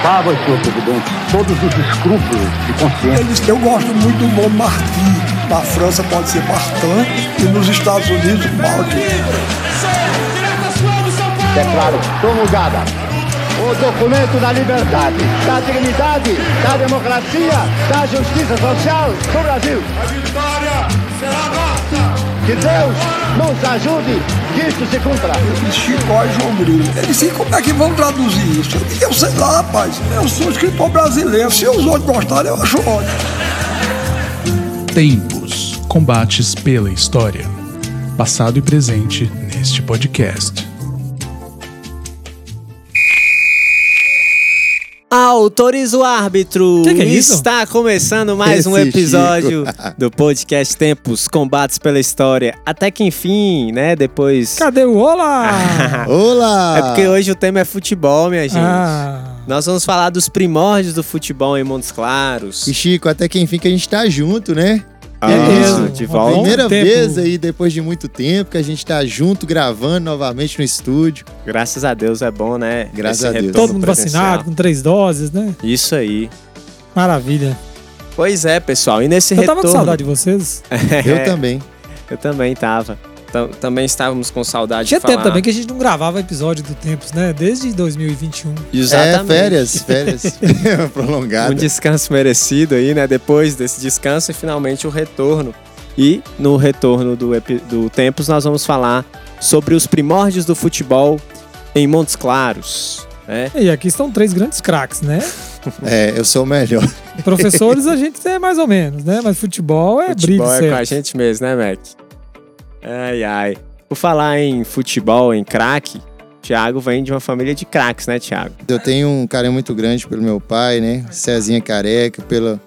afastava, senhor presidente, todos os escrúpulos de consciência. Eles, eu gosto muito do nome Martim. Na França pode ser Martin e nos Estados Unidos Martin. Declaro promulgada o documento da liberdade, da dignidade, da democracia, da justiça social do Brasil. A vitória será nossa! Que Deus nos ajude que isso se cumpra. Chicó e João. Eu disse, como é que vão traduzir isso? Eu sei lá, rapaz. Eu sou escritor brasileiro. Se os outros gostarem, eu acho ótimo. Tempos combates pela história. Passado e presente neste podcast. Autoriza o árbitro. Que que é isso? Está começando mais um Esse episódio do podcast Tempos Combates pela História. Até que enfim, né? Depois. Cadê o olá? Olá! É porque hoje o tema é futebol, minha gente. ah, Nós vamos falar dos primórdios do futebol em Montes Claros. E Chico, até que enfim que a gente tá junto, né? Ah, mesmo. de volta. Primeira tempo. vez aí, depois de muito tempo, que a gente tá junto gravando novamente no estúdio. Graças a Deus é bom, né? Graças Esse a Deus. todo mundo presencial. vacinado, com três doses, né? Isso aí. Maravilha. Pois é, pessoal. E nesse Eu retorno. tava com saudade de vocês. Eu também. Eu também tava. Tam- também estávamos com saudade Tinha de falar. tempo também que a gente não gravava episódio do Tempos, né? Desde 2021. Exatamente. É, férias, férias prolongadas. Um descanso merecido aí, né? Depois desse descanso e finalmente o retorno. E no retorno do, do Tempos nós vamos falar sobre os primórdios do futebol em Montes Claros. Né? E aqui estão três grandes craques, né? É, eu sou o melhor. Professores a gente é mais ou menos, né? Mas futebol é futebol brilho é certo. com a gente mesmo, né, Mac? Ai, ai. Por falar em futebol, em craque, Thiago vem de uma família de craques, né, Thiago? Eu tenho um carinho muito grande pelo meu pai, né? Cezinha Careca, pela,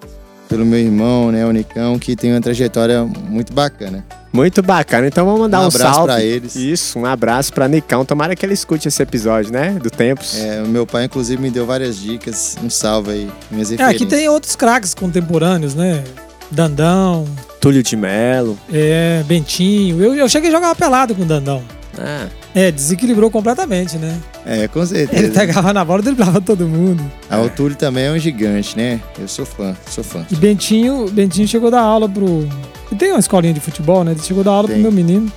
pelo meu irmão, né? O Nicão, que tem uma trajetória muito bacana. Muito bacana. Então vamos mandar Um um, abraço salve. pra eles. Isso, um abraço pra Nicão. Tomara que ele escute esse episódio, né? Do Tempos. É, o meu pai, inclusive, me deu várias dicas. Um salve aí, minhas É, aqui tem outros craques contemporâneos, né? Dandão, Túlio de Melo. é, Bentinho. Eu, eu cheguei a jogar uma pelada com o Dandão. Ah, É, desequilibrou completamente, né? É, com Ele certeza. pegava na bola e driblava todo mundo. A o Túlio também é um gigante, né? Eu sou fã, sou fã. E Bentinho, Bentinho chegou a dar aula pro. E tem uma escolinha de futebol, né? Ele chegou a dar aula Tem. pro meu menino.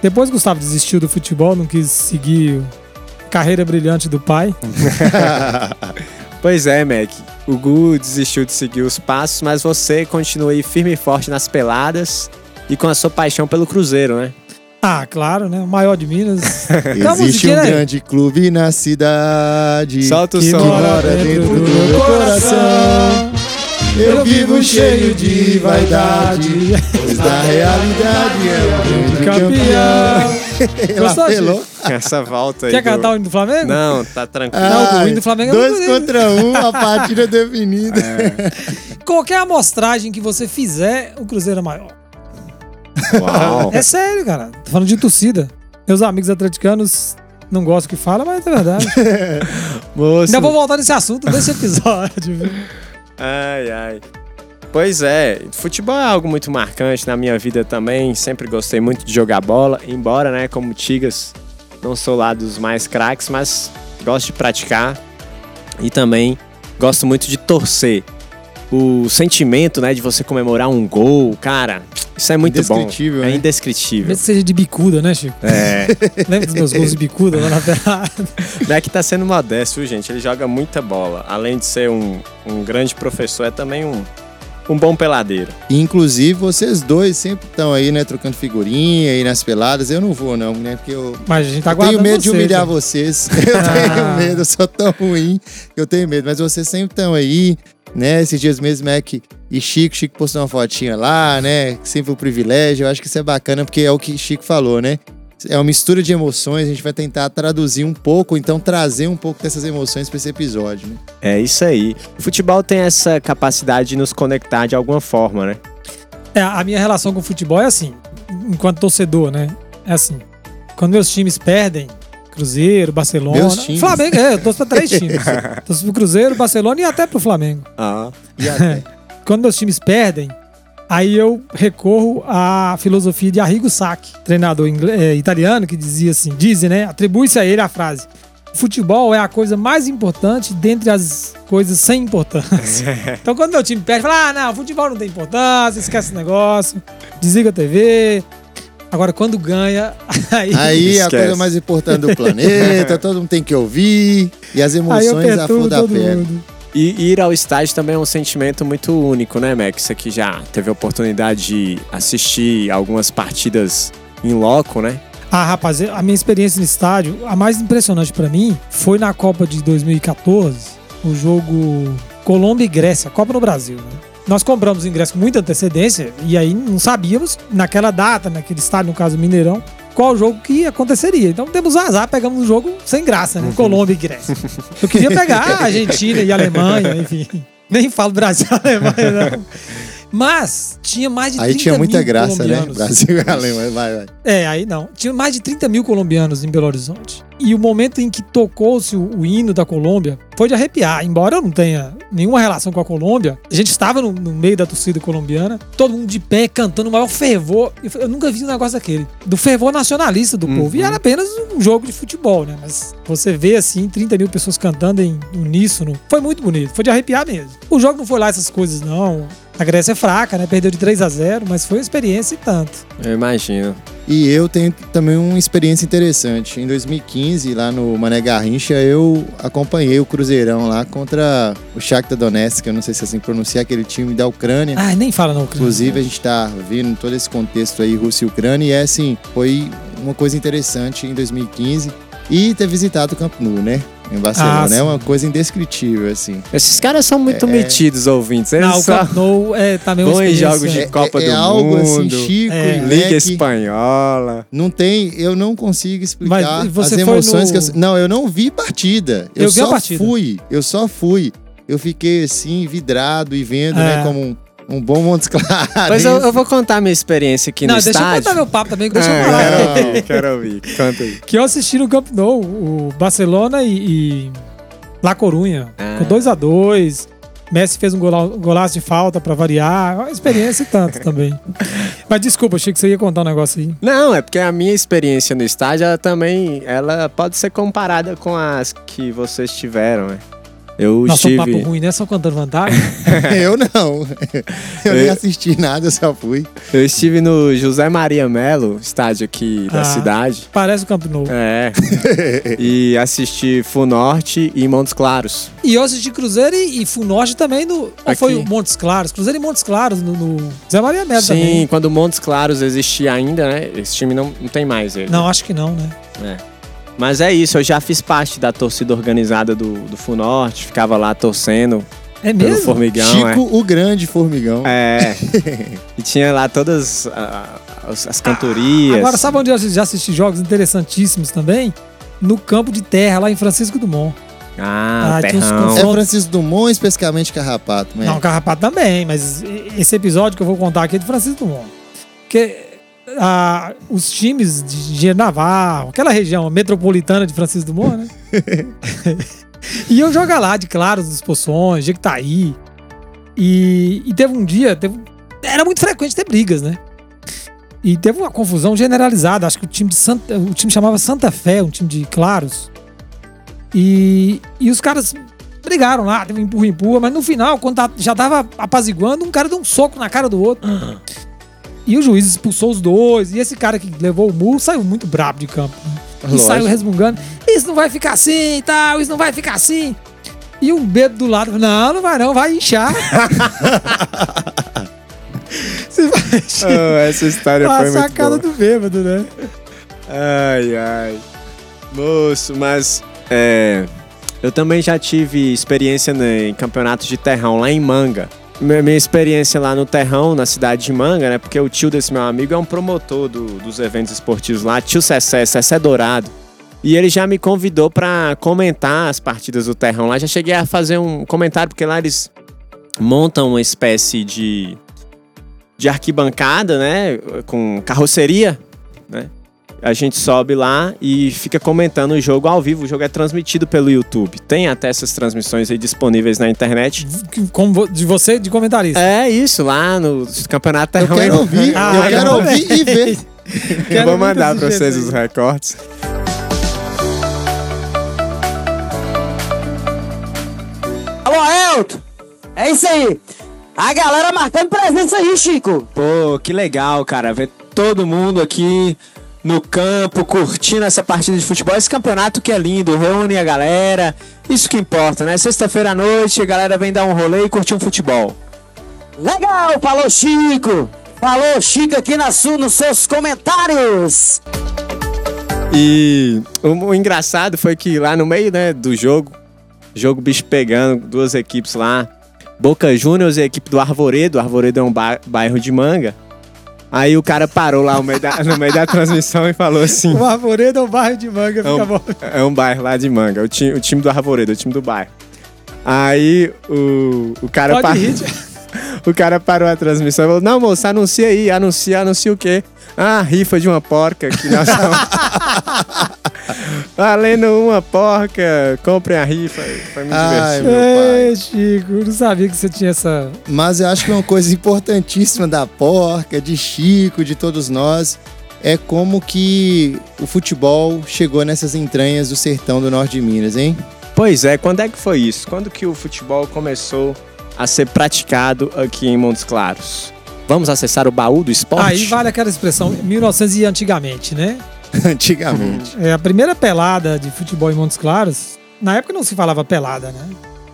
Depois Gustavo desistiu do futebol, não quis seguir a carreira brilhante do pai. Pois é, Mac. O Gu desistiu de seguir os passos, mas você continua aí firme e forte nas peladas e com a sua paixão pelo Cruzeiro, né? Ah, claro, né? O maior de Minas. Existe um grande clube na cidade. Solta o que som. mora dentro do meu coração. Eu vivo cheio de vaidade, pois na realidade é um grande campeão. Gostou, apelou. Essa volta aí. Quer do- cantar o hino do Flamengo? Não, tá tranquilo. Não, o hino do Flamengo é dois bonito. contra um, a partida definida. Qualquer amostragem que você fizer, o Cruzeiro é maior. Uau. É sério, cara. Tô falando de torcida. Meus amigos atleticanos não gostam que fala, mas é verdade. Moço. Ainda vou voltar nesse assunto desse episódio. viu? Ai, ai. Pois é, futebol é algo muito marcante na minha vida também. Sempre gostei muito de jogar bola, embora, né, como Tigas, não sou lá dos mais craques, mas gosto de praticar e também gosto muito de torcer. O sentimento, né, de você comemorar um gol, cara, isso é muito bom. Indescritível, É né? indescritível. Mesmo que seja de bicuda, né, Chico? É. Lembra dos meus gols de bicuda lá na pelada? Não é que tá sendo modesto, viu, gente? Ele joga muita bola. Além de ser um, um grande professor, é também um, um bom peladeiro. Inclusive, vocês dois sempre estão aí, né, trocando figurinha aí nas peladas. Eu não vou, não, né? Porque eu, Mas a gente tá eu tenho medo de você, humilhar já. vocês. Eu Ah. tenho medo, eu sou tão ruim que eu tenho medo. Mas vocês sempre estão aí, né? Esses dias mesmo, Mac e Chico. Chico postou uma fotinha lá, né? Sempre o privilégio. Eu acho que isso é bacana porque é o que Chico falou, né? É uma mistura de emoções. A gente vai tentar traduzir um pouco, então trazer um pouco dessas emoções para esse episódio, né? É isso aí. O futebol tem essa capacidade de nos conectar de alguma forma, né? É, a minha relação com o futebol é assim, enquanto torcedor, né? É assim. Quando meus times perdem, Cruzeiro, Barcelona. Meus times. Flamengo, é, eu torço pra três times. torço pro Cruzeiro, Barcelona e até pro Flamengo. Ah. E até. Quando meus times perdem, aí eu recorro à filosofia de Arrigo Sacchi, treinador eh, italiano, que dizia assim, dizem, né? Atribui-se a ele a frase: Futebol é a coisa mais importante dentre as coisas sem importância. então quando meu time perde, fala: ah, não, futebol não tem importância, esquece esse negócio, desliga a TV. Agora, quando ganha, aí, Aí a Esquece. coisa mais importante do planeta, todo mundo tem que ouvir. E as emoções a flor da pele. mundo. E ir ao estádio também é um sentimento muito único, né, Max? Você que já teve a oportunidade de assistir algumas partidas em loco, né? Ah, rapaz, a minha experiência no estádio, a mais impressionante pra mim foi na Copa de 2014, o jogo Colômbia e Grécia, Copa no Brasil. Né? Nós compramos ingresso com muita antecedência e aí não sabíamos, naquela data, naquele estádio, no caso Mineirão, qual jogo que aconteceria. Então temos azar, pegamos um jogo sem graça, né? Colômbia e Grécia. Eu queria pegar a Argentina e Alemanha, enfim. Nem falo Brasil e Alemanha, não. Mas tinha mais de 30 Aí tinha muita mil graça, né? colombianos. Brasil e Alemanha, vai, vai. É, aí não. Tinha mais de 30 mil colombianos em Belo Horizonte. E o momento em que tocou-se o, o hino da Colômbia foi de arrepiar. Embora eu não tenha nenhuma relação com a Colômbia, a gente estava no, no meio da torcida colombiana, todo mundo de pé, cantando o maior fervor. Eu, eu nunca vi um negócio daquele. Do fervor nacionalista do povo. E era apenas um jogo de futebol, né? Mas você vê assim, 30 mil pessoas cantando em uníssono. Foi muito bonito. Foi de arrepiar mesmo. O jogo não foi lá essas coisas, não. A Grécia é fraca, né? Perdeu de 3 a 0 mas foi uma experiência e tanto. Eu imagino. E eu tenho também uma experiência interessante. Em 2015, lá no Mané Garrincha, eu acompanhei o Cruzeirão lá contra o Shakhtar Donetsk, eu não sei se é assim pronuncia, aquele time da Ucrânia. Ah, nem fala não, Cris. Inclusive, a gente tá vendo todo esse contexto aí, Rússia e Ucrânia, e é assim, foi uma coisa interessante em 2015. E ter visitado o Camp Nou, né? Em Barcelona. Ah, é uma coisa indescritível, assim. Esses caras são muito É. metidos, ouvintes. Eles Não, o só Nou é em experiência. jogos de É, Copa é, do é algo assim, Mundo, Chico É. e Liga Leque. Espanhola. Não tem, eu não consigo explicar as emoções no- que eu. Não, eu não vi partida. Eu, Eu vi a só partida. fui. Eu só fui. Eu fiquei assim, vidrado e vendo, É. né, como um, um bom Montes Claros. Mas eu, eu vou contar minha experiência aqui Não, no deixa eu contar meu papo também, que deixa eu falar. quero ouvir, quero ouvir. Conta aí. Que eu assisti no Camp Nou, o Barcelona e, e La Corunha, Ah. com 2 a 2 Messi fez um gola- golaço de falta pra variar. Uma experiência e tanto também. Mas desculpa, achei que você ia contar um negócio aí. Não, é porque a minha experiência no estádio, ela também, ela pode ser comparada com as que vocês tiveram, né? Eu Nossa, um estive... papo ruim, né? Só contando vantagem. eu não. Eu nem Eu- assisti nada, eu só fui. Eu estive no José Maria Melo, estádio aqui da Ah. cidade. Parece o Camp Nou. É. e assisti Funorte e Montes Claros. E eu assisti Cruzeiro e, e Funorte também no. Ou foi o Montes Claros? Cruzeiro e Montes Claros no, no Zé Maria Melo Sim, também. quando Montes Claros existia ainda, né? Esse time não, não tem mais ele. Não, acho que não, né? É. Mas é isso, eu já fiz parte da torcida organizada do, do Funorte, ficava lá torcendo É pelo mesmo? Formigão. é. Chico, o grande formigão. É. e tinha lá todas ah, as, as cantorias. Agora, sabe onde eu já assisti jogos interessantíssimos também? No campo de terra, lá em Francisco Dumont. Ah, Ah, tinha uns terrão. É Francisco Dumont, especificamente Carrapato, né? Não, Carrapato também, mas esse episódio que eu vou contar aqui é de Francisco Dumont. Porque ah, os times de Engenheiro Navarro, aquela região metropolitana de Francisco Dumont, né? Iam jogar lá de Claros dos Poções, Jequitaí. E, e teve um dia, teve- era muito frequente ter brigas, né? E teve uma confusão generalizada. Acho que o time de Santa, o time chamava Santa Fé, um time de Claros. E, e os caras brigaram lá, teve um empurra empurra, mas no final, quando tá- já tava apaziguando, um cara deu um soco na cara do outro. E o juiz expulsou os dois. E esse cara que levou o murro saiu muito brabo de campo. né? E saiu resmungando. Isso não vai ficar assim e tal, isso não vai ficar assim. E um bêbado do lado, não, não vai não, vai inchar. Você vai encher. Ah, essa história a foi muito sacada boa. do bêbado, né? Ai, ai. Moço, mas é, eu também já tive experiência né, em campeonatos de terrão lá em Manga. Minha, experiência lá no terrão, na cidade de Manga, né? Porque o tio desse meu amigo é um promotor do- dos eventos esportivos lá, tio Cessé, Cessé Dourado. E ele já me convidou pra comentar as partidas do terrão lá. Já cheguei a fazer um comentário, porque lá eles montam uma espécie de, de arquibancada, né? Com carroceria, né? A gente sobe lá e fica comentando o jogo ao vivo. O jogo é transmitido pelo YouTube. Tem até essas transmissões aí disponíveis na internet. Como de você, de comentarista. É isso, lá no Campeonato Eu quero ouvir, Ah, eu eu quero ouvir e ver. Eu Quero vou mandar pra vocês isso os aí. recortes. Alô, Elton! É isso aí! A galera marcando presença aí, Chico! Pô, que legal, cara. Ver todo mundo aqui no campo, curtindo essa partida de futebol. Esse campeonato que é lindo, reúne a galera. Isso que importa, né? Sexta-feira à noite, a galera vem dar um rolê e curtir um futebol. Legal! Falou, Chico! Falou, Chico, aqui na sua, nos seus comentários! E o, o engraçado foi que lá no meio né, do jogo, jogo bicho pegando, duas equipes lá, Boca Juniors e a equipe do Arvoredo. Arvoredo é um ba- bairro de manga. Aí o cara parou lá no meio da, no meio da transmissão e falou assim: O Arvoredo é o bairro de manga, é fica um, bom. é um bairro lá de manga, o time, o time do Arvoredo, o time do bairro. Aí o, o cara parou. O cara parou a transmissão e falou: Não, moço, anuncia aí, anuncia, anuncia o quê? Ah, rifa de uma porca que nós estamos. Valendo uma porca, comprem a rifa. Foi muito Ai, divertido. meu pai. Ei, Chico, eu não sabia que você tinha essa. Mas eu acho que uma coisa importantíssima da porca, de Chico, de todos nós, é como que o futebol chegou nessas entranhas do sertão do norte de Minas, hein? Pois é, quando é que foi isso? Quando que o futebol começou a ser praticado aqui em Montes Claros? Vamos acessar o baú do esporte? Aí vale aquela expressão 1900 e antigamente, né? Antigamente. É a primeira pelada de futebol em Montes Claros. Na época não se falava pelada, né?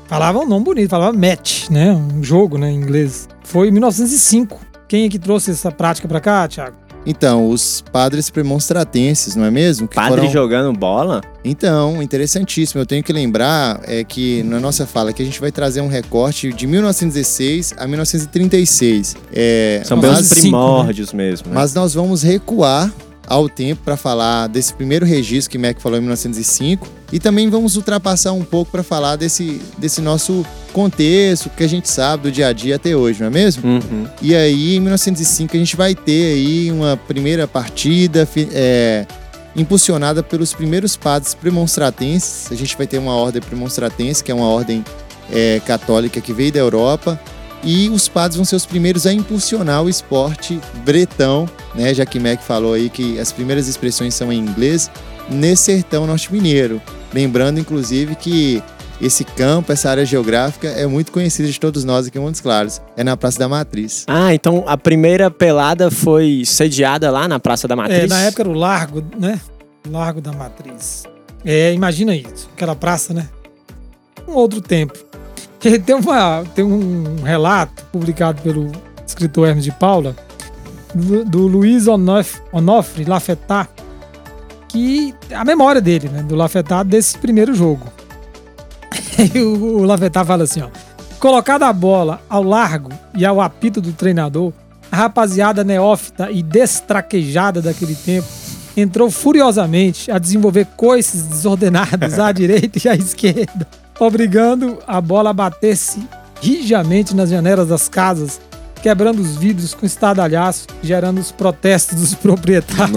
Falava um nome bonito, falava match, né? Um jogo, né, em inglês. Foi em 1905. Quem é que trouxe essa prática pra cá, Thiago? Então, os padres premonstratenses, não é mesmo? Que Padre foram- jogando bola? Então, interessantíssimo. Eu tenho que lembrar é que na nossa fala que a gente vai trazer um recorte de 1916 a 1936. É, São bem os cinco, primórdios mesmo. Né? Mas nós vamos recuar ao tempo para falar desse primeiro registro que Mac falou em 1905 e também vamos ultrapassar um pouco para falar desse, desse nosso contexto que a gente sabe do dia a dia até hoje, não é mesmo? Uhum. E aí, em 1905, a gente vai ter aí uma primeira partida é, impulsionada pelos primeiros padres premonstratenses. A gente vai ter uma ordem premonstratense, que é uma ordem é, católica que veio da Europa. E os padres vão ser os primeiros a impulsionar o esporte bretão, né? Já que Mac falou aí que as primeiras expressões são em inglês, nesse sertão norte-mineiro. Lembrando, inclusive, que esse campo, essa área geográfica é muito conhecida de todos nós aqui em Montes Claros. É na Praça da Matriz. Ah, então a primeira pelada foi sediada lá na Praça da Matriz? É, na época era o Largo, né? Largo da Matriz. É, imagina isso, aquela praça, né? Um outro tempo. E Tem, uma, tem um relato publicado pelo escritor Hermes de Paula, do, do Luiz Onof, Onofre Lafetá, que a memória dele, né? Do Lafetá desse primeiro jogo. E o, o Lafetá fala assim, ó. Colocada a bola ao largo e ao apito do treinador, a rapaziada neófita e destraquejada daquele tempo entrou furiosamente a desenvolver coices desordenadas à direita e à esquerda, obrigando a bola a bater-se rijamente nas janelas das casas, quebrando os vidros com estadalhaço, gerando os protestos dos proprietários.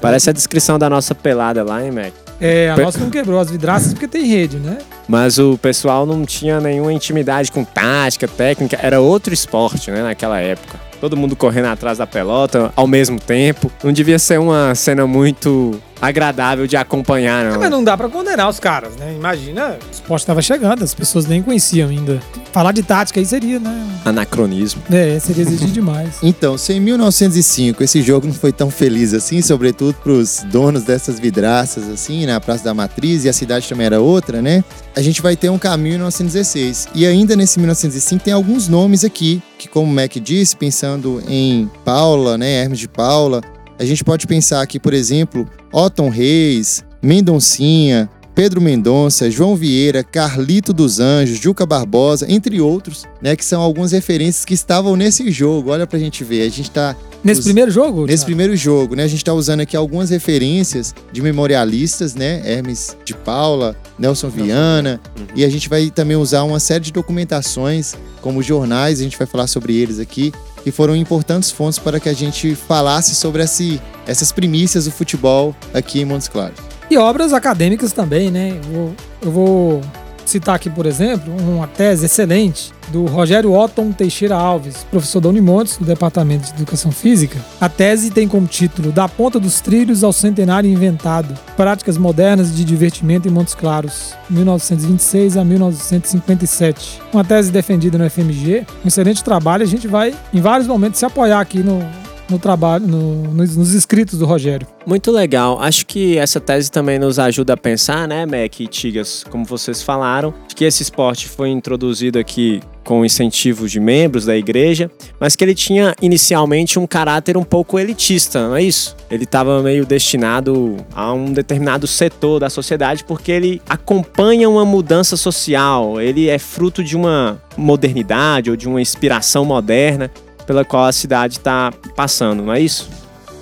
Parece a descrição da nossa pelada lá, hein, Mac? É, a nossa não quebrou as vidraças porque tem rede, né? Mas o pessoal não tinha nenhuma intimidade com tática, técnica. Era outro esporte, né, naquela época. Todo mundo correndo atrás da pelota ao mesmo tempo. Não devia ser uma cena muito agradável de acompanhar, não. Mas não dá pra condenar os caras, né? Imagina, o esporte tava chegando, as pessoas nem conheciam ainda. Falar de tática aí seria, né? Anacronismo. É, seria exigir demais. Então, se em 1905 esse jogo não foi tão feliz assim, sobretudo para os donos dessas vidraças assim, na Praça da Matriz, e a cidade também era outra, né? A gente vai ter um caminho em 1916. E ainda nesse 1905 tem alguns nomes aqui, que como o Mac disse, pensando em Paula, né, Hermes de Paula, a gente pode pensar aqui, por exemplo, Otton Reis, Mendoncinha, Pedro Mendonça, João Vieira, Carlito dos Anjos, Juca Barbosa, entre outros, né, que são algumas referências que estavam nesse jogo. Olha pra gente ver, a gente tá Nesse Os- primeiro jogo? nesse Thiago? primeiro jogo, né, a gente tá usando aqui algumas referências de memorialistas, né, Hermes de Paula, Nelson Viana, e a gente vai também usar uma série de documentações, como jornais, a gente vai falar sobre eles aqui, que foram importantes fontes para que a gente falasse sobre esse, essas primícias do futebol aqui em Montes Claros. E obras acadêmicas também, né? Eu eu vou citar aqui, por exemplo, uma tese excelente do Rogério Otton Teixeira Alves, professor da Unimontes, do Departamento de Educação Física. A tese tem como título Da Ponta dos Trilhos ao Centenário Inventado, Práticas Modernas de Divertimento em Montes Claros, 1926 a 1957. Uma tese defendida no FMG, um excelente trabalho, a gente vai, em vários momentos, se apoiar aqui no, no trabalho, no- nos, nos escritos do Rogério. Muito legal. Acho que essa tese também nos ajuda a pensar, né, Mac e Tigas, como vocês falaram, que esse esporte foi introduzido aqui com incentivo de membros da igreja, mas que ele tinha inicialmente um caráter um pouco elitista, não é isso? Ele estava meio destinado a um determinado setor da sociedade porque ele acompanha uma mudança social, ele é fruto de uma modernidade ou de uma inspiração moderna pela qual a cidade está passando, não é isso?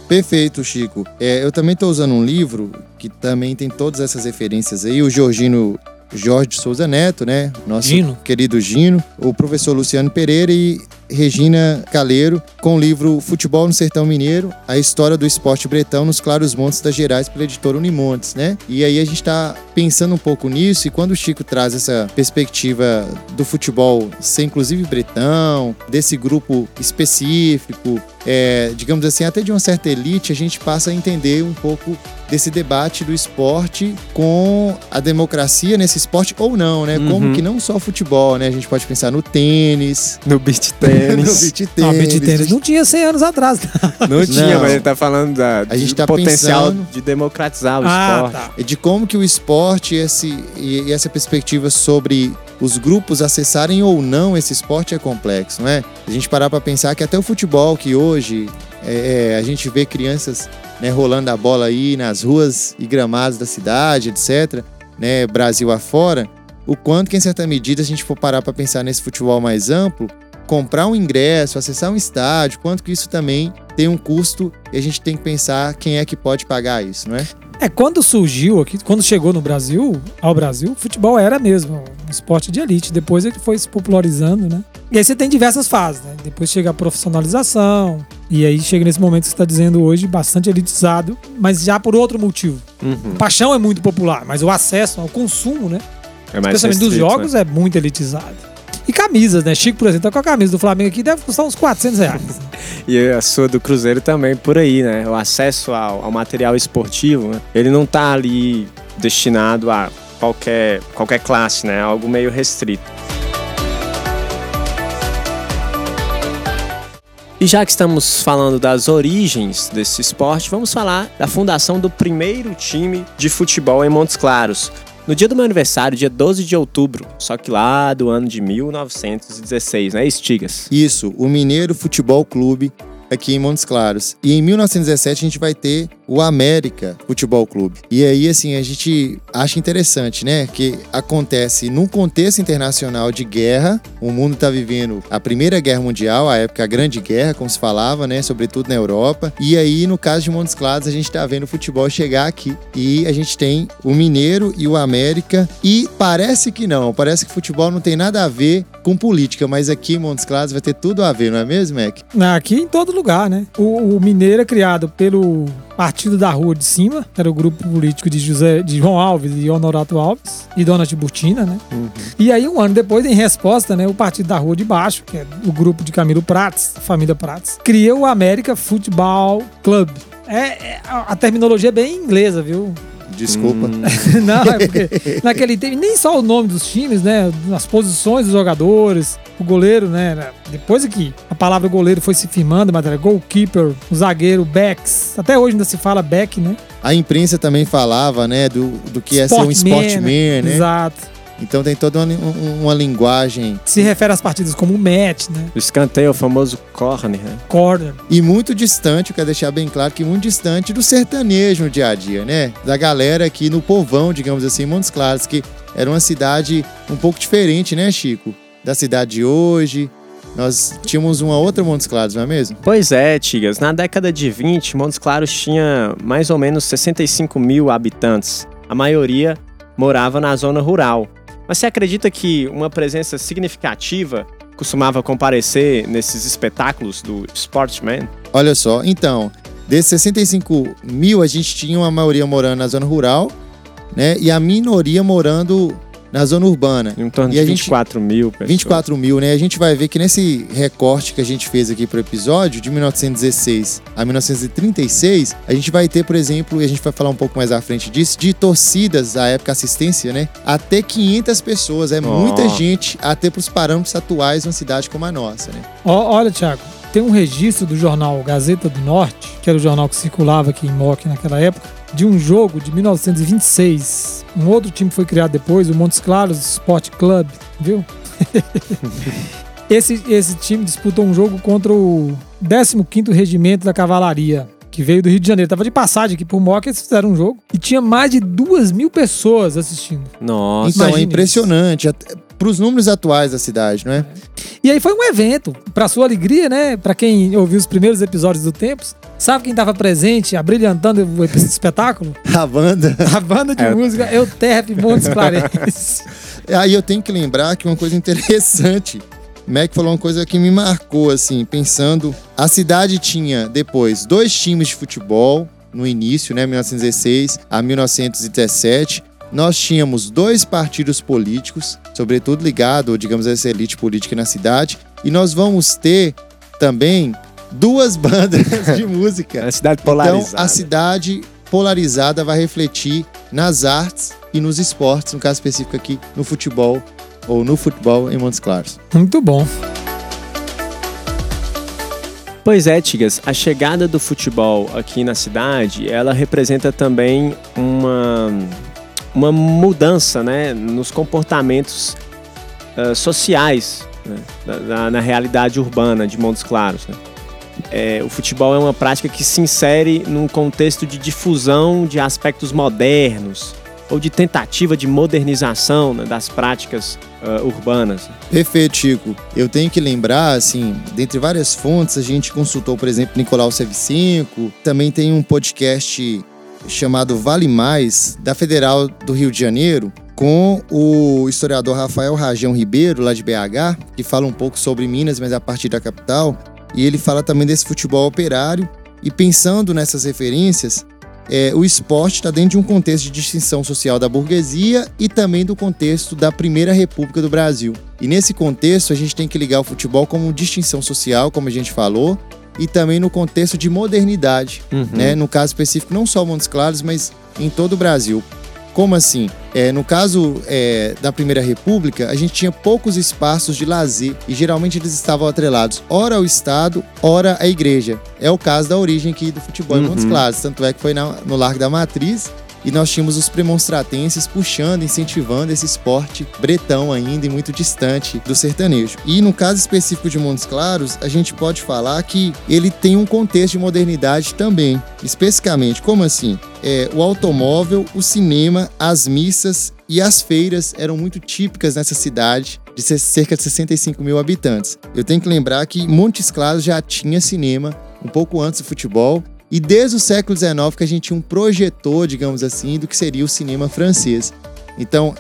Perfeito, Chico. É, eu também estou usando um livro que também tem todas essas referências aí. O Georgino Jorge de Souza Neto, né? Nosso Gino. querido Gino. O professor Luciano Pereira e Regina Caleiro, com o livro Futebol no Sertão Mineiro, a história do esporte bretão nos claros montes das Gerais pela editora Unimontes, né? E aí a gente está pensando um pouco nisso e quando o Chico traz essa perspectiva do futebol ser inclusive bretão, desse grupo específico, é, digamos assim, até de uma certa elite, a gente passa a entender um pouco desse debate do esporte com a democracia nesse esporte ou não, né? Como Uhum. que não só o futebol, né? A gente pode pensar no tênis, No beach no tênis. beach tênis. Não, beat tênis não tinha 100 anos atrás. Não tinha, Não. mas ele tá falando da, A gente tá potencial pensando- de democratizar o ah, esporte. tá. De como que o esporte e, esse, e e essa perspectiva sobre os grupos acessarem ou não esse esporte é complexo, não é? A gente parar para pensar que até o futebol, que hoje é, é, a gente vê crianças né, rolando a bola aí nas ruas e gramados da cidade, etc., né, Brasil afora, o quanto que em certa medida, a gente for parar para pensar nesse futebol mais amplo, comprar um ingresso, acessar um estádio, quanto que isso também tem um custo e a gente tem que pensar quem é que pode pagar isso, não é? É, quando surgiu aqui, quando chegou no Brasil, ao Brasil, o futebol era mesmo um esporte de elite. Depois ele foi se popularizando, né? E aí você tem diversas fases, né? Depois chega a profissionalização. E aí chega nesse momento que você está dizendo hoje, bastante elitizado, mas já por outro motivo. Uhum. Paixão é muito popular, mas o acesso ao consumo, né? É mais Especialmente dos restrito, jogos, é muito elitizado. E camisas, né? Chico, por exemplo, tá com a camisa do Flamengo aqui, deve custar uns 400 reais. E a sua do Cruzeiro também por aí, né? O acesso ao, ao material esportivo, né? ele não tá ali destinado a qualquer, qualquer classe, né? Algo meio restrito. E já que estamos falando das origens desse esporte, vamos falar da fundação do primeiro time de futebol em Montes Claros. No dia do meu aniversário, dia 12 de outubro, só que lá do ano de 1916, né, Estigas? Isso, o Mineiro Futebol Clube aqui em Montes Claros. E em 1917 a gente vai ter o América Futebol Clube. E aí, assim, a gente acha interessante, né? Que acontece num contexto internacional de guerra. O mundo tá vivendo a Primeira Guerra Mundial, a época a Grande Guerra, como se falava, né? Sobretudo na Europa. E aí, no caso de Montes Claros, a gente tá vendo o futebol chegar aqui. E a gente tem o Mineiro e o América. E parece que não, parece que futebol não tem nada a ver com política, mas aqui em Montes Claros vai ter tudo a ver, não é mesmo, Mac? Aqui em todo lugar, né? O, o Mineiro é criado pelo Partido da Rua de Cima, que era o grupo político de, José, de João Alves e Honorato Alves, e Dona Tiburtina, né? E aí, um ano depois, em resposta, né, o Partido da Rua de Baixo, que é o grupo de Camilo Prates, a família Prates, cria o América Futebol Club. É, é- a a terminologia é bem inglesa, viu? Desculpa. Não, é porque naquele tempo, nem só o nome dos times, né? As posições dos jogadores, o goleiro, né? era- Depois que a palavra goleiro foi se firmando, mas era goalkeeper, o zagueiro, backs. Até hoje ainda se fala back, né? A imprensa também falava, né, do, do que é ser um sportman, né? Exato. Então tem toda uma, um- uma linguagem Se refere às partidas como match, né? O escanteio, o famoso corner, né? Corner. e muito distante, eu quero deixar bem claro que muito distante do sertanejo no dia a dia, né? Da galera aqui no povão, digamos assim, em Montes Claros, que era uma cidade um pouco diferente, né, Chico? Da cidade de hoje. Nós tínhamos uma outra Montes Claros, não é mesmo? Pois é, Tigas. Na década de 20, Montes Claros tinha mais ou menos 65 mil habitantes. A maioria morava na zona rural. Mas você acredita que uma presença significativa costumava comparecer nesses espetáculos do Sportsman? Olha só, então, desses 65 mil, a gente tinha uma maioria morando na zona rural, né? E a minoria morando na zona urbana. Em torno E de a gente- 24 mil pessoas. 24 mil, né? A gente vai ver que nesse recorte que a gente fez aqui pro episódio, de 1916 a 1936, a gente vai ter, por exemplo, e a gente vai falar um pouco mais à frente disso, de torcidas, à época assistência, né? Até 500 pessoas. É muita Ó. gente, até pros parâmetros atuais de uma cidade como a nossa, né? Ó, olha, Thiago, tem um registro do jornal Gazeta do Norte, que era o jornal que circulava aqui em Moca naquela época, de um jogo de 1926. Um outro time foi criado depois, o Montes Claros Sport Club, viu? esse, esse time disputou um jogo contra o 15º Regimento da Cavalaria, que veio do Rio de Janeiro. Tava de passagem aqui por Moca, eles fizeram um jogo. E tinha mais de duas mil pessoas assistindo. Nossa. então é impressionante. Até, pros números atuais da cidade, não é? E aí foi um evento, pra sua alegria, né? Pra quem ouviu os primeiros episódios do Tempos, sabe quem tava presente, abrilhantando o espetáculo? A banda. A banda de É. música Euterpe Montes Clarence. Aí eu tenho que lembrar que uma coisa interessante. Mac falou uma coisa que me marcou, assim, pensando. A cidade tinha depois dois times de futebol no início, né, 1916 a 1917. Nós tínhamos dois partidos políticos, sobretudo ligado, digamos, a essa elite política na cidade. E nós vamos ter também duas bandas de música. É uma cidade Então, polarizada. a cidade polarizada vai refletir nas artes e nos esportes, no caso específico aqui, no futebol ou no futebol em Montes Claros. Muito bom. Pois é, Tigas, a chegada do futebol aqui na cidade, ela representa também uma, uma mudança né, nos comportamentos ah, sociais né, da- da- na realidade urbana de Montes Claros. né. É, o futebol é uma prática que se insere num contexto de difusão de aspectos modernos ou de tentativa de modernização né, das práticas ah, urbanas. Perfeito, Chico. Eu tenho que lembrar, assim, dentre várias fontes, a gente consultou, por exemplo, Nicolau Sevicenco, também tem um podcast chamado Vale Mais, da Federal do Rio de Janeiro, com o historiador Rafael Rajão Ribeiro, lá de BH, que fala um pouco sobre Minas, mas a partir da capital. E ele fala também desse futebol operário. E pensando nessas referências, é, o esporte está dentro de um contexto de distinção social da burguesia e também do contexto da Primeira República do Brasil. E nesse contexto, a gente tem que ligar o futebol como distinção social, como a gente falou, e também no contexto de modernidade, né? No caso específico, não só Montes Claros, mas em todo o Brasil. Como assim? É, no caso é, da Primeira República, a gente tinha poucos espaços de lazer e geralmente eles estavam atrelados ora ao Estado, ora à Igreja. É o caso da origem aqui do futebol em Montes Claros, tanto é que foi na- no Largo da Matriz e nós tínhamos os premonstratenses puxando, incentivando esse esporte bretão ainda e muito distante do sertanejo. E no caso específico de Montes Claros, a gente pode falar que ele tem um contexto de modernidade também. Especificamente, como assim? É, o automóvel, o cinema, as missas e as feiras eram muito típicas nessa cidade de cerca de 65 mil habitantes. Eu tenho que lembrar que Montes Claros já tinha cinema um pouco antes do futebol e desde o século XIX que a gente tinha um projetor, digamos assim, do que seria o cinema francês. Então,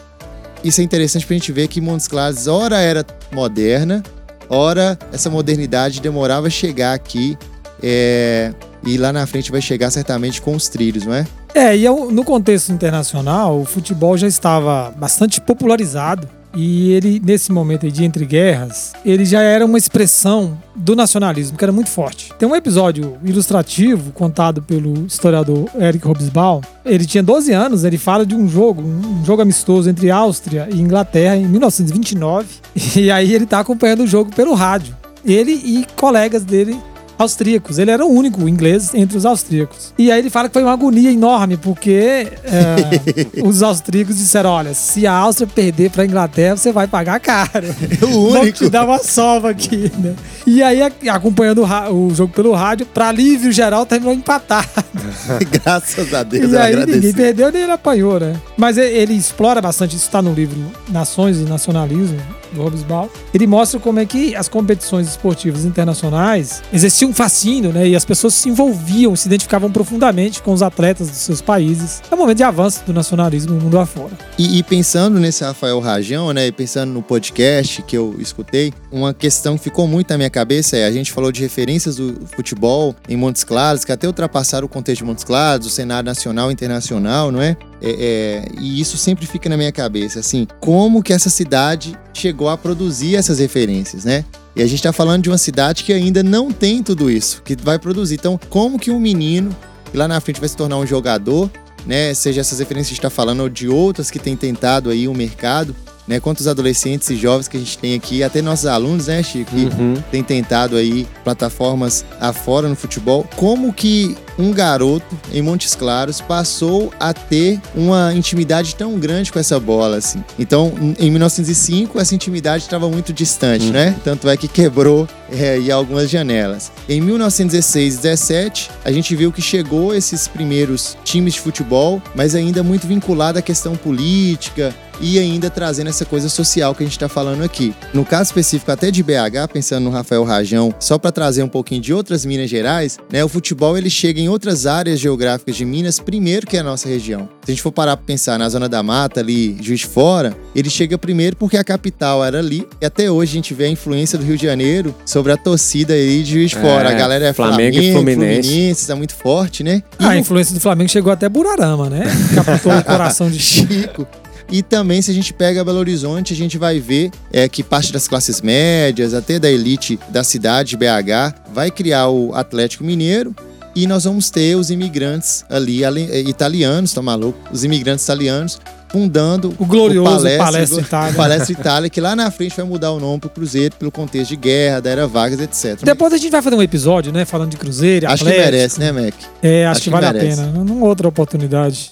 isso é interessante pra gente ver que Montes Claros, ora era moderna, ora essa modernidade demorava a chegar aqui, é, e lá na frente vai chegar certamente com os trilhos, não é? É, e eu- no contexto internacional, o futebol já estava bastante popularizado. E ele, nesse momento aí de entre guerras, ele já era uma expressão do nacionalismo, que era muito forte. Tem um episódio ilustrativo contado pelo historiador Eric Hobsbawm. Ele tinha 12 anos, ele fala de um jogo, um jogo amistoso entre Áustria e Inglaterra em 1929. E aí ele tá acompanhando o jogo pelo rádio. Ele e colegas dele austríacos. Ele era o único inglês entre os austríacos. E aí ele fala que foi uma agonia enorme, porque é, os austríacos disseram: olha, se a Áustria perder pra Inglaterra, você vai pagar caro. O Vamos único. te dar uma sova aqui, né? E aí, a- acompanhando o, o jogo pelo rádio, pra alívio geral, terminou empatado. Graças a Deus, E aí ninguém perdeu nem ele apanhou, né? Mas ele explora bastante, isso tá no livro Nações e Nacionalismo. Do Robisbal. Ele mostra como é que as competições esportivas internacionais exerciam um fascínio, né? E as pessoas se envolviam, se identificavam profundamente com os atletas dos seus países. É um momento de avanço do nacionalismo no mundo afora. E, e pensando nesse Rafael Rajão, né, e pensando no podcast que eu escutei, uma questão que ficou muito na minha cabeça é, a gente falou de referências do futebol em Montes Claros, que até ultrapassaram o contexto de Montes Claros, o cenário nacional e internacional, não é? É, é, e isso sempre fica na minha cabeça, assim, como que essa cidade chegou a produzir essas referências, né? E a gente tá falando de uma cidade que ainda não tem tudo isso, que vai produzir. Então, como que um menino que lá na frente vai se tornar um jogador, né? Seja essas referências que a gente tá falando ou de outras que tem tentado aí o mercado, né? Quantos adolescentes e jovens que a gente tem aqui, até nossos alunos, né, Chico, que Uhum. tem tentado aí plataformas afora no futebol. Como que um garoto em Montes Claros passou a ter uma intimidade tão grande com essa bola, assim. Então, em 1905, essa intimidade estava muito distante, né? Tanto é que quebrou é, aí algumas janelas. Em 1916 e 17, a gente viu que chegou esses primeiros times de futebol, mas ainda muito vinculado à questão política, e ainda trazendo essa coisa social que a gente está falando aqui. No caso específico até de BH, pensando no Rafael Rajão, só para trazer um pouquinho de outras Minas Gerais, né, o futebol ele chega em outras áreas geográficas de Minas primeiro que a nossa região. Se a gente for parar para pensar na zona da mata ali, Juiz de Fora, ele chega primeiro porque a capital era ali e até hoje a gente vê a influência do Rio de Janeiro sobre a torcida aí de Juiz de Fora. É, a galera é Flamengo Flamengo, e Fluminense. Fluminense, tá muito forte, né? E Ah, a no influência do Flamengo chegou até Burarama, né? Captou o coração de Chico. E também, se a gente pega Belo Horizonte, a gente vai ver é, que parte das classes médias, até da elite da cidade, BH, vai criar o Atlético Mineiro. E nós vamos ter os imigrantes ali, eh, italianos, tá maluco? Os imigrantes italianos fundando O glorioso Palestra, Palestra Itália. o Palestra Itália, que lá na frente vai mudar o nome pro Cruzeiro pelo contexto de guerra, da era Vargas, etc. Depois a gente vai fazer um episódio, né? Falando de Cruzeiro, Acho que Atlético. merece, né, Mac? É, acho, Acho que, que vale merece. a pena. Numa outra oportunidade.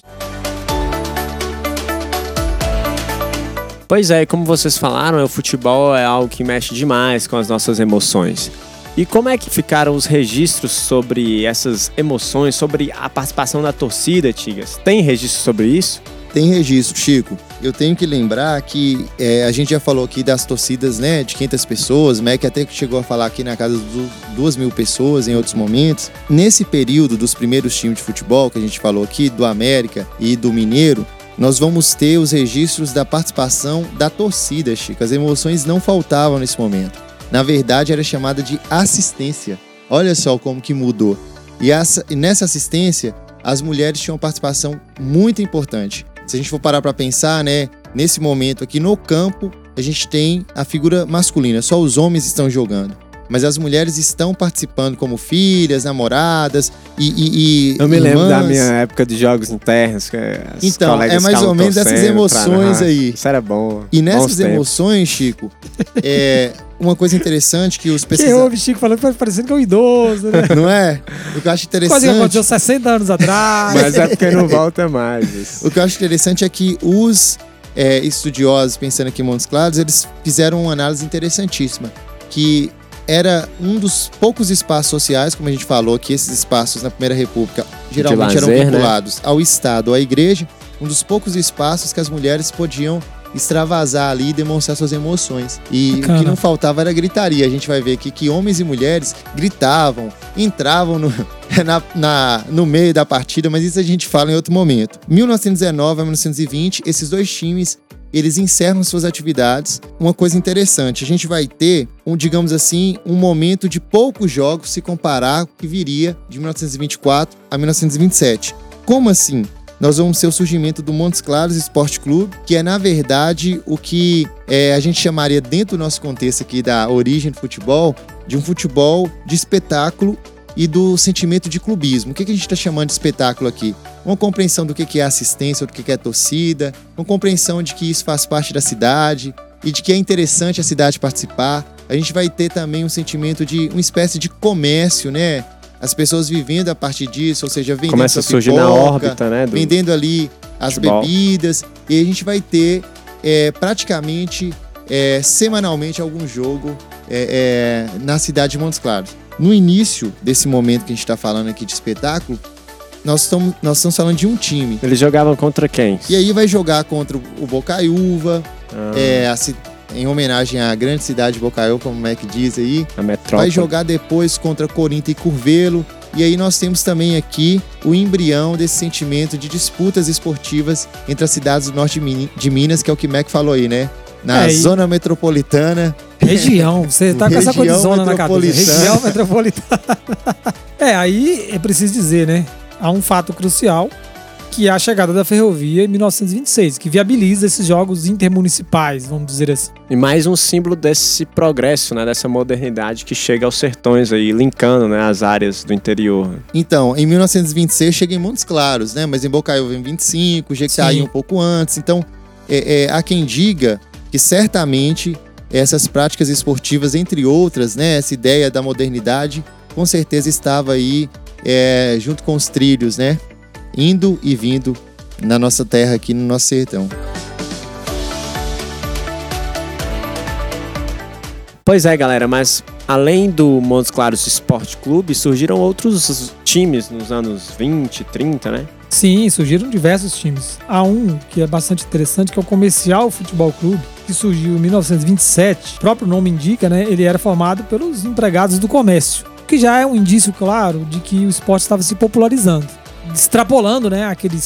Pois é, como vocês falaram, o futebol é algo que mexe demais com as nossas emoções. E como é que ficaram os registros sobre essas emoções, sobre a participação da torcida, Tigas? Tem registro sobre isso? Tem registro, Chico. Eu tenho que lembrar que é, a gente já falou aqui das torcidas, né, de 500 pessoas, Mac até chegou a falar aqui na casa de 2 mil pessoas em outros momentos. Nesse período dos primeiros times de futebol que a gente falou aqui, do América e do Mineiro, nós vamos ter os registros da participação da torcida, Chico. As emoções não faltavam nesse momento. Na verdade, era chamada de assistência. Olha só como que mudou. E, essa, e nessa assistência, as mulheres tinham uma participação muito importante. Se a gente for parar para pensar, né, nesse momento aqui no campo, a gente tem a figura masculina, só os homens estão jogando. Mas as mulheres estão participando como filhas, namoradas e. e- e Eu me lembro da irmãs. minha época de jogos internos. Que as Então, é mais ou menos essas emoções aí. Isso era bom. E nessas emoções, Chico, é uma coisa interessante que os pesquisadores. houve, Chico, falando parecendo que é um idoso, né? Não é? O que eu acho Quase que interessante. aconteceu 60 anos atrás. Mas é porque não volta mais. isso. O que eu acho interessante é que os é, estudiosos, pensando aqui em Montes Claros, eles fizeram uma análise interessantíssima, que era um dos poucos espaços sociais, como a gente falou, que esses espaços na Primeira República geralmente eram lazer, né? vinculados ao Estado ou à Igreja, um dos poucos espaços que as mulheres podiam extravasar ali e demonstrar suas emoções. E o Bacana. que não faltava era gritaria. A gente vai ver aqui que homens e mulheres gritavam, entravam no, na, na- no meio da partida, mas isso a gente fala em outro momento. 1919 a 1920, esses dois times eles encerram suas atividades. Uma coisa interessante, a gente vai ter, um, digamos assim, um momento de poucos jogos se comparar com o que viria de 1924 a 1927. Como assim? Nós vamos ter o surgimento do Montes Claros Esporte Clube, que é, na verdade, o que é, a gente chamaria, dentro do nosso contexto aqui da origem do futebol, de um futebol de espetáculo e do sentimento de clubismo. O que, que a gente está chamando de espetáculo aqui? Uma compreensão do que, que é assistência, do que, que é torcida, uma compreensão de que isso faz parte da cidade e de que é interessante a cidade participar. A gente vai ter também um sentimento de uma espécie de comércio, né? As pessoas vivendo a partir disso, ou seja, vendendo Começa a surgir na órbita, né? do- vendendo ali as futebol. bebidas e a gente vai ter é, praticamente é, semanalmente algum jogo é, é, na cidade de Montes Claros. No início desse momento que a gente está falando aqui de espetáculo, nós estamos, nós estamos falando de um time. Eles jogavam contra quem? E aí vai jogar contra o Bocaiúva, Ah, é, a, em homenagem à grande cidade de Bocaiúva, como o Mac diz aí. A metrópole. Vai jogar depois contra Corinto e Curvelo. E aí nós temos também aqui o embrião desse sentimento de disputas esportivas entre as cidades do norte de Min- de Minas, que é o que o Mac falou aí, né? Na É, e- zona metropolitana. Região, você tá com essa coisa de Região zona na cabeça. metropolitana. Região metropolitana. é, aí é preciso dizer, né? Há um fato crucial, que é a chegada da ferrovia em 1926, que viabiliza esses jogos intermunicipais, vamos dizer assim. E mais um símbolo desse progresso, né? Dessa modernidade que chega aos sertões aí, linkando né, as áreas do interior. Então, em 1926 chega em Montes Claros, né? Mas em Bocaiúva em 25, Jequitinhonha Sim. um pouco antes. Então, é, é, há quem diga que certamente essas práticas esportivas, entre outras, né? Essa ideia da modernidade, com certeza estava aí é, junto com os trilhos, né? Indo e vindo na nossa terra aqui no nosso sertão. Pois é, galera, mas além do Montes Claros Esporte Clube, surgiram outros times nos anos 20, 30, né? Sim, surgiram diversos times. Há um que é bastante interessante, que é o Comercial Futebol Clube, que surgiu em 1927. O próprio nome indica, né? Ele era formado pelos empregados do comércio, que já é um indício claro de que o esporte estava se popularizando, extrapolando, né, aquele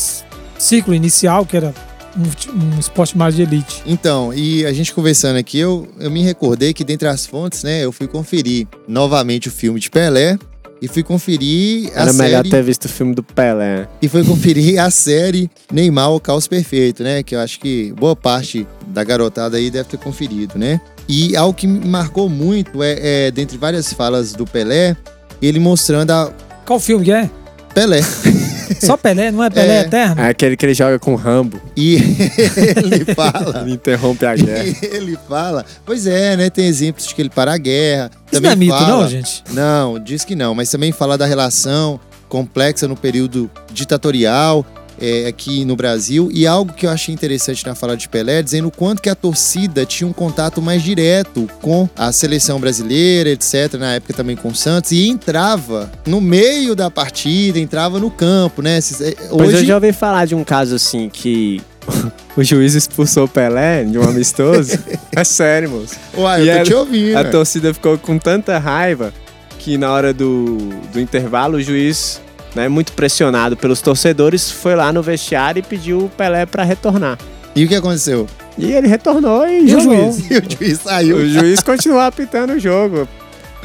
ciclo inicial que era um, um esporte mais de elite. Então, e a gente conversando aqui, eu, eu me recordei que dentre as fontes, né? Eu fui conferir novamente o filme de Pelé e fui conferir a Era melhor série... ter visto o filme do Pelé. E foi conferir a série Neymar, o Caos Perfeito, né? Que eu acho que boa parte da garotada aí deve ter conferido, né? E algo que me marcou muito é, é dentre várias falas do Pelé, ele mostrando a Qual filme que é? Pelé. Só Pelé, não é Pelé É. Eterno? É aquele que ele joga com o Rambo. E ele fala. Ele interrompe a guerra. E ele fala, pois é, né? Tem exemplos de que ele para a guerra. Isso não é mito, fala- não, gente? Não, diz que não, mas também fala da relação complexa no período ditatorial é, aqui no Brasil e algo que eu achei interessante na fala de Pelé, dizendo o quanto que a torcida tinha um contato mais direto com a seleção brasileira, etc, na época também com o Santos, e entrava no meio da partida, entrava no campo, né? É, Pois eu Hoje, já ouvi falar de um caso assim que o juiz expulsou o Pelé de um amistoso. é sério, moço. Uai, E eu tô a- te ouvindo. A torcida ficou com tanta raiva que na hora do, do intervalo o juiz, né, muito pressionado pelos torcedores, foi lá no vestiário e pediu o Pelé pra retornar. E o que aconteceu? E ele retornou e, E o jogou. juiz? E o juiz saiu O juiz continuou apitando o jogo.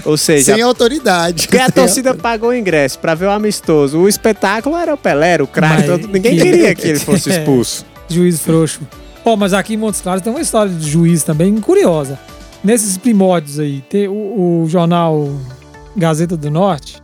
Ou seja, sem autoridade. porque a torcida pagou o ingresso pra ver o amistoso. O espetáculo era o Pelé, era o craque. Mas- Ninguém queria que ele fosse É. expulso. Juiz frouxo. Pô, mas aqui em Montes Claros tem uma história de juiz também curiosa. Nesses primórdios aí, tem o, o jornal Gazeta do Norte,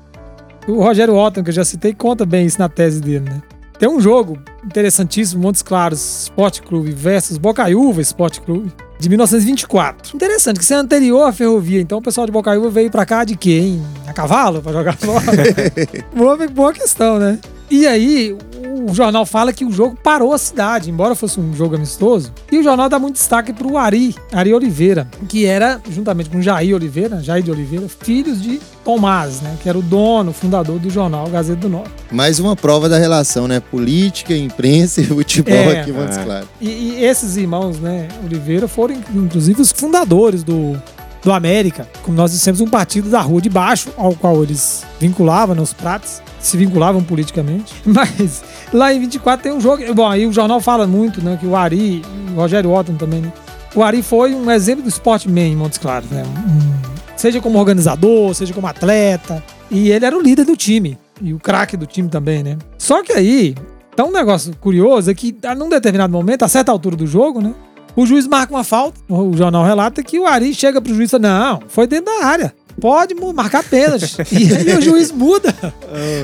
o Rogério Otton, que eu já citei, conta bem isso na tese dele, né? Tem um jogo interessantíssimo, Montes Claros Esporte Clube versus Bocaiúva Esporte Clube, de 1924. Interessante, que isso é anterior à ferrovia, então o pessoal de Bocaiúva veio pra cá de quê, hein? A cavalo pra jogar bola? boa, boa questão, né? E aí, o jornal fala que o jogo parou a cidade, embora fosse um jogo amistoso. E o jornal dá muito destaque pro Ari, Ari Oliveira, que era, juntamente com Jair Oliveira, Jair de Oliveira, filhos de Tomás, né? Que era o dono, fundador do jornal Gazeta do Norte. Mais uma prova da relação, né? Política, imprensa e futebol É. aqui, vamos É. claro. E, e esses irmãos, né, Oliveira, foram inclusive os fundadores do, do América. Como nós dissemos, um partido da rua de baixo, ao qual eles vinculavam nos pratos, se vinculavam politicamente. Mas lá em 24 tem um jogo. Bom, aí o jornal fala muito, né, que o Ari, o Rogério Otton também, né? O Ari foi um exemplo do sportman em Montes Claros, né? Um- seja como organizador, seja como atleta. E ele era o líder do time. E o craque do time também, né? Só que aí, então, um negócio curioso é que, num determinado momento, a certa altura do jogo, né? O juiz marca uma falta. O jornal relata que o Ari chega pro juiz e fala: Não, foi dentro da área. Pode marcar pênalti. e aí o juiz muda.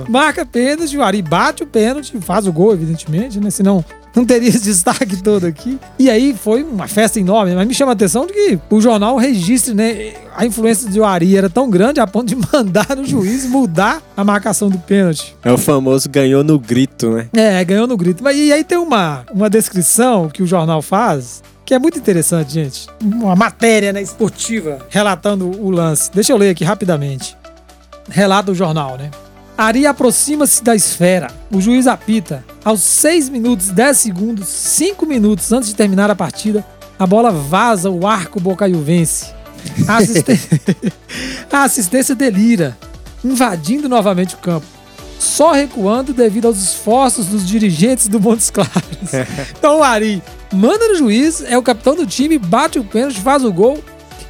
Marca pênalti, o Ari bate o pênalti, faz o gol, evidentemente, né? Senão não teria esse destaque todo aqui. E aí foi uma festa enorme, mas me chama a atenção de que o jornal registre, né? A influência do Ari era tão grande a ponto de mandar o juiz mudar a marcação do pênalti. É o famoso ganhou no grito, né? É, ganhou no grito. Mas e aí tem uma, uma descrição que o jornal faz que é muito interessante, gente. Uma matéria né, esportiva relatando o lance. Deixa eu ler aqui rapidamente. Relata o jornal, né? Ari aproxima-se da esfera. O juiz apita. Aos 6 minutos 10 segundos, 5 minutos antes de terminar a partida, A bola vaza o arco bocaiuvense. A, assisten- a assistência delira, invadindo novamente o campo. Só recuando devido aos esforços dos dirigentes do Montes Claros. Então o Ari manda no juiz, é o capitão do time, bate o pênalti, faz o gol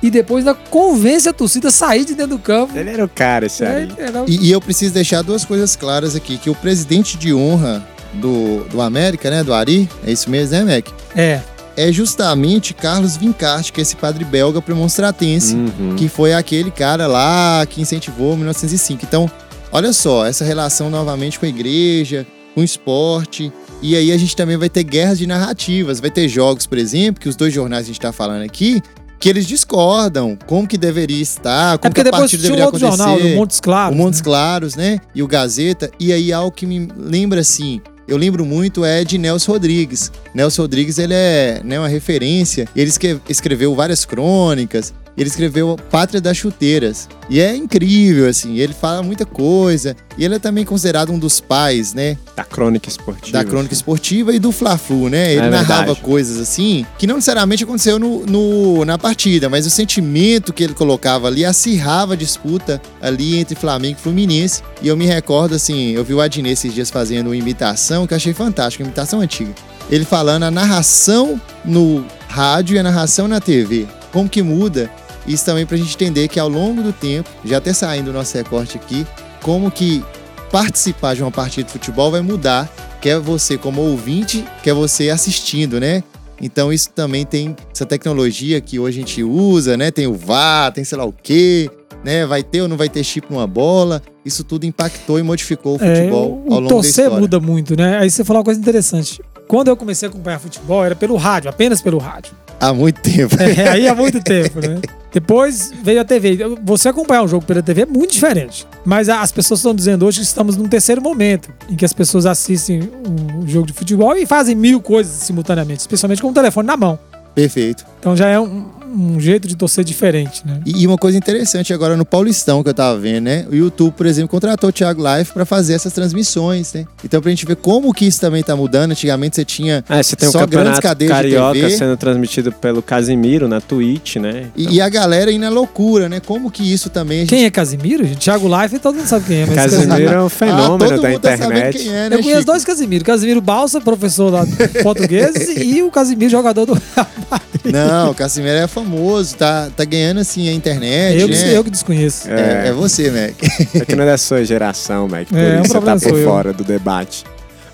e depois ainda convence a torcida a sair de dentro do campo. Ele era o cara, esse É, aí. era- E, e eu preciso deixar duas coisas claras aqui: que o presidente de honra do, do América, né? Do Ari, é isso mesmo, né, Mac? é. É justamente Carlos Vincart, que é esse padre belga premonstratense, Uhum. que foi aquele cara lá que incentivou em 1905. Então, olha só, essa relação novamente com a igreja, com o esporte. E aí a gente também vai ter guerras de narrativas. Vai ter jogos, por exemplo, que os dois jornais que a gente está falando aqui, que eles discordam como que deveria estar, É como porque que a partida tinha um deveria outro acontecer. jornal, do Montes Claros. o Montes né? Claros, né? E o Gazeta. E aí algo que me lembra assim. Eu lembro muito é de Nelson Rodrigues. Nelson Rodrigues, ele é né, uma referência. Ele escre- escreveu várias crônicas. Ele escreveu Pátria das Chuteiras. E é incrível, assim. Ele fala muita coisa. E ele é também considerado um dos pais, né? Da crônica esportiva. da crônica esportiva e do Fla-Flu, né? Ele É narrava verdade. coisas assim que não necessariamente aconteceu no, no- na partida, mas o sentimento que ele colocava ali acirrava a disputa ali entre Flamengo e Fluminense. E eu me recordo, assim, eu vi o Adnet esses dias fazendo uma imitação que eu achei fantástica, uma imitação antiga. Ele falando a narração no rádio e a narração na TV. Como que muda? Isso também pra gente entender que ao longo do tempo, já até saindo o nosso recorte aqui, como que participar de uma partida de futebol vai mudar quer você como ouvinte, quer você assistindo, né? Então isso também tem essa tecnologia que hoje a gente usa, né? Tem o VAR, tem sei lá o quê, né? Vai ter ou não vai ter chip numa bola. Isso tudo impactou e modificou o É, futebol o ao longo da torcer história. muda muito, né? Aí você falou uma coisa interessante. Quando eu comecei a acompanhar futebol, era pelo rádio, apenas pelo rádio. Há muito tempo. É, aí há muito tempo, né? Depois veio a TV. Você acompanhar um jogo pela TV é muito diferente. Mas as pessoas estão dizendo hoje que estamos num terceiro momento, em que as pessoas assistem um jogo de futebol e fazem mil coisas simultaneamente, especialmente com o telefone na mão. Perfeito. Então já é um, um jeito de torcer diferente, né? E uma coisa interessante agora no Paulistão que eu tava vendo, né? O YouTube, por exemplo, contratou o Thiago Life pra fazer essas transmissões, né? Então pra gente ver como que isso também tá mudando. Antigamente você tinha É, você tem o Só grandes cadeias de carioca TV. sendo transmitido pelo Casimiro na Twitch, né? E, e a galera indo na loucura, né? Como que isso também. gente- Quem é Casimiro? gente? Thiago Life, todo mundo sabe quem é. Mas Casimiro é um Ah, fenômeno todo da mundo tá sabendo internet. quem é, né, Eu conheço Chico? dois Casimiro. Casimiro Balsa, professor lá de português, e o Casimiro, jogador do Real Madrid. Não, o Casimiro é famoso, tá, tá ganhando assim a internet, eu, que, né? eu que desconheço. É, é você, Mac. É que não é da sua geração, Mac. Por É, é um isso você tá por sou eu. fora do debate.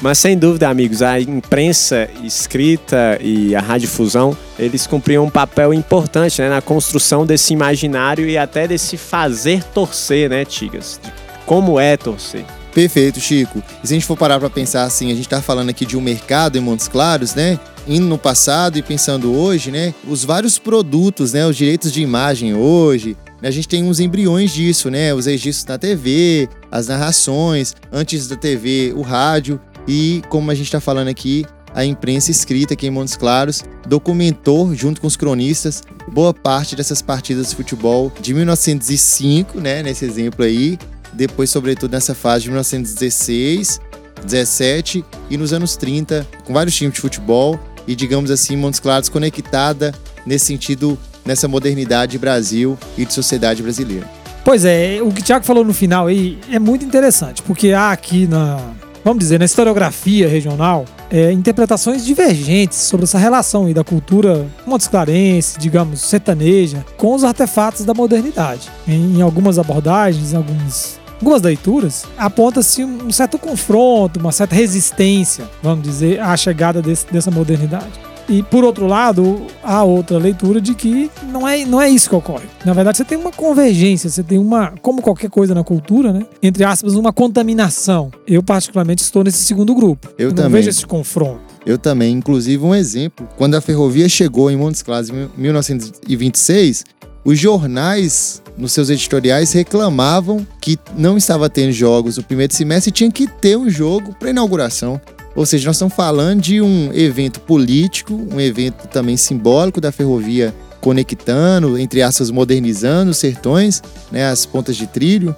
Mas sem dúvida, amigos, a imprensa escrita e a radiodifusão, eles cumpriam um papel importante né, na construção desse imaginário e até desse fazer torcer, né, Tigas? De como é torcer. Perfeito, Chico. E se a gente for parar pra pensar assim, a gente tá falando aqui de um mercado em Montes Claros, né? Indo no passado e pensando hoje, né? Os vários produtos, né? Os direitos de imagem hoje. né, A gente tem uns embriões disso, né? Os registros na TV, as narrações, antes da TV, o rádio. E como a gente tá falando aqui, a imprensa escrita aqui em Montes Claros documentou, junto com os cronistas, boa parte dessas partidas de futebol de 1905, né? Nesse exemplo aí, depois, sobretudo, nessa fase de 1916, 17 e nos anos 30, com vários times de futebol e, digamos assim, Montes Claros conectada nesse sentido, nessa modernidade Brasil e de sociedade brasileira. Pois é, o que o Thiago falou no final aí é muito interessante, porque há aqui na, vamos dizer, na historiografia regional, é, interpretações divergentes sobre essa relação aí da cultura montesclarense, digamos, sertaneja, com os artefatos da modernidade. Em, em algumas abordagens, em alguns, algumas leituras, aponta-se um certo confronto, uma certa resistência, vamos dizer, à chegada desse- dessa modernidade. E por outro lado, há outra leitura de que não é, não é isso que ocorre. Na verdade, você tem uma convergência, você tem uma, como qualquer coisa na cultura, né? Entre aspas, uma contaminação. Eu, particularmente, estou nesse segundo grupo. Eu não também. vejo esse confronto. Eu também, inclusive, um exemplo. Quando a ferrovia chegou em Montes Claros em 1926, os jornais, nos seus editoriais, reclamavam que não estava tendo jogos no primeiro semestre e tinha que ter um jogo para inauguração. Ou seja, nós estamos falando de um evento político, um evento também simbólico da ferrovia conectando, entre aspas, modernizando os sertões, né, as pontas de trilho,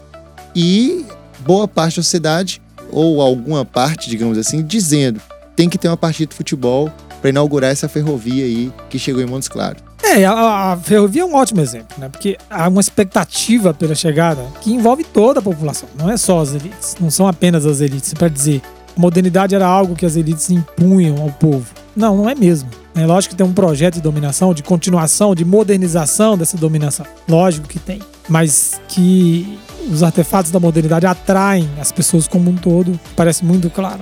e boa parte da sociedade, ou alguma parte, digamos assim, dizendo tem que ter uma partida de futebol para inaugurar essa ferrovia aí que chegou em Montes Claros. É, a, a ferrovia é um ótimo exemplo, né? Porque há uma expectativa pela chegada que envolve toda a população, não é só as elites, não são apenas as elites. Para dizer, a modernidade era algo que as elites impunham ao povo. Não, não é mesmo. É lógico que tem um projeto de dominação, de continuação, de modernização dessa dominação. Lógico que tem. Mas que os artefatos da modernidade atraem as pessoas como um todo, parece muito claro.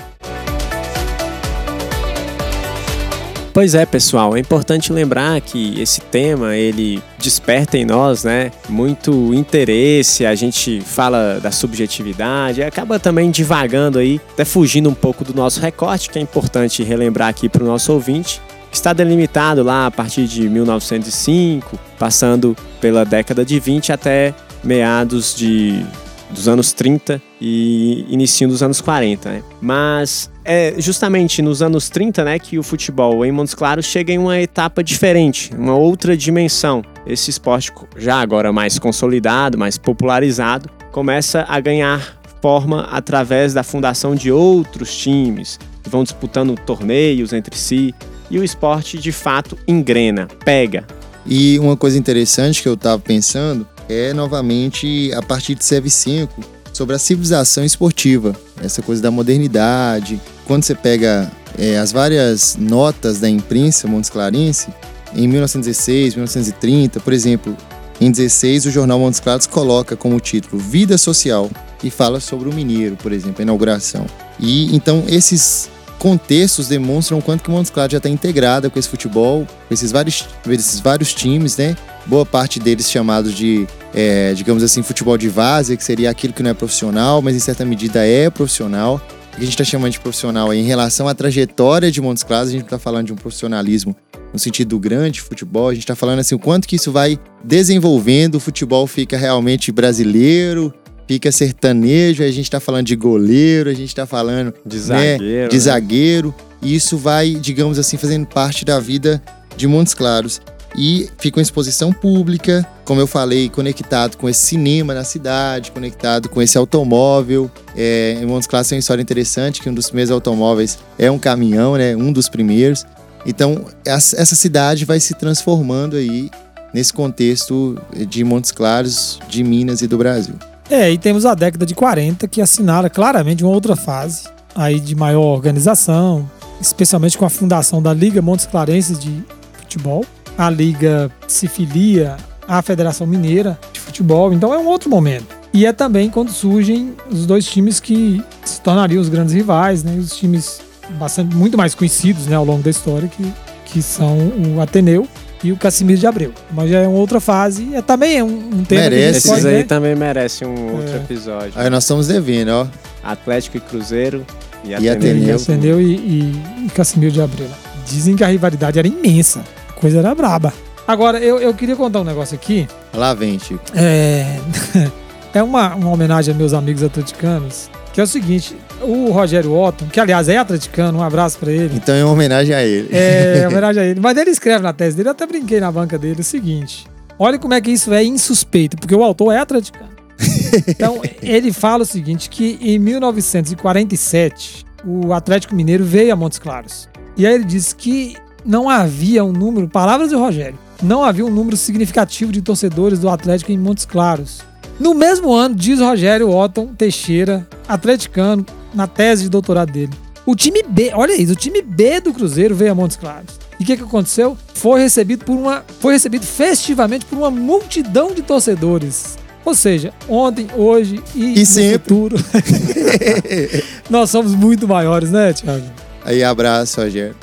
Pois é, pessoal, é importante lembrar que esse tema ele desperta em nós, né, muito interesse. A gente fala da subjetividade, acaba também divagando aí, até fugindo um pouco do nosso recorte, que é importante relembrar aqui para o nosso ouvinte. Está delimitado lá a partir de 1905, passando pela década de 20 até meados de dos anos 30 e início dos anos 40, né? Mas é justamente nos anos 30, né, que o futebol em Montes Claros chega em uma etapa diferente, uma outra dimensão. Esse esporte já agora mais consolidado, mais popularizado, começa a ganhar forma através da fundação de outros times que vão disputando torneios entre si e o esporte de fato engrena, pega. E uma coisa interessante que eu estava pensando é novamente a partir de CV5 sobre a civilização esportiva, essa coisa da modernidade. Quando você pega é, as várias notas da imprensa Montes Clarense, em 1916, 1930, por exemplo, em 16 o jornal Montes Claros coloca como título Vida Social e fala sobre o mineiro, por exemplo, a inauguração. E então esses contextos demonstram o quanto que Montes Claros já está integrada com esse futebol, com esses vários, esses vários times, né? Boa parte deles chamados de, é, digamos assim, futebol de várzea, que seria aquilo que não é profissional, mas em certa medida é profissional. O que a gente está chamando de profissional aí, em relação à trajetória de Montes Claros, a gente está falando de um profissionalismo no sentido grande futebol, a gente está falando assim, o quanto que isso vai desenvolvendo, o futebol fica realmente brasileiro, fica sertanejo, a gente está falando de goleiro, a gente está falando De né, zagueiro, de né? zagueiro, e isso vai, digamos assim, fazendo parte da vida de Montes Claros. E fica uma exposição pública, como eu falei, conectado com esse cinema na cidade, conectado com esse automóvel. É, em Montes Claros tem uma história interessante, que um dos primeiros automóveis é um caminhão, né? Um dos primeiros. Então, essa cidade vai se transformando aí nesse contexto de Montes Claros, de Minas e do Brasil. É, e temos a década de 40 que assinala claramente uma outra fase aí de maior organização, especialmente com a fundação da Liga Montes Clarenses de Futebol. A Liga se filia à Federação Mineira de Futebol, então é um outro momento. E é também quando surgem os dois times que se tornariam os grandes rivais, né? Os times bastante muito mais conhecidos, né, ao longo da história, que, que são o Ateneu e o Casimiro de Abreu. Mas já é uma outra fase, é também é um, um tema que a gente Merece. Esses pode, aí né? também merecem um outro É. episódio. Aí nós estamos devendo, ó. Atlético e Cruzeiro e, E Ateneu. E, e, e Casimiro de Abreu. né? Dizem que a rivalidade era imensa. A coisa era braba. Agora, eu, eu queria contar um negócio aqui. Lá vem, Chico. É, é uma, uma homenagem a meus amigos atleticanos. Que é o seguinte: o Rogério Otton, que aliás é atleticano, um abraço pra ele. Então é uma homenagem a ele. É, em homenagem a ele. Mas ele escreve na tese dele, eu até brinquei na banca dele, o seguinte. Olha como é que isso é insuspeito, porque o autor é atleticano. Então, ele fala o seguinte, que em 1947, o Atlético Mineiro veio a Montes Claros. E aí ele diz que não havia um número, palavras do Rogério, não havia um número significativo de torcedores do Atlético em Montes Claros. No mesmo ano, diz Rogério Otton Teixeira, atleticano, na tese de doutorado dele. O time B, olha isso, o time B do Cruzeiro veio a Montes Claros. E o que, que aconteceu? Foi recebido por uma. Foi recebido festivamente por uma multidão de torcedores. Ou seja, ontem, hoje e, E no sempre. futuro. nós somos muito maiores, né, Thiago? Aí abraço, Rogério.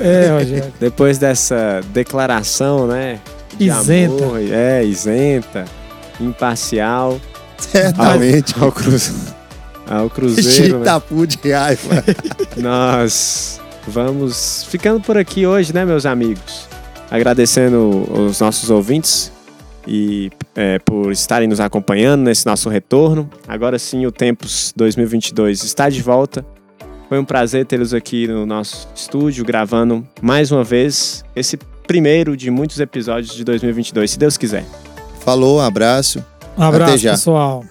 É, Rogério. Depois dessa declaração, né? de Isenta. amor, é, isenta, imparcial. Certamente. Ao, Cruze- ao Cruzeiro, né? tá puto de raiva. Nós vamos ficando por aqui hoje, né, meus amigos? Agradecendo os nossos ouvintes e é, por estarem nos acompanhando nesse nosso retorno. Agora sim, o Tempos 2022 está de volta. Foi um prazer tê-los aqui no nosso estúdio, gravando mais uma vez esse primeiro de muitos episódios de 2022, se Deus quiser. Falou, abraço. Um abraço, já. pessoal.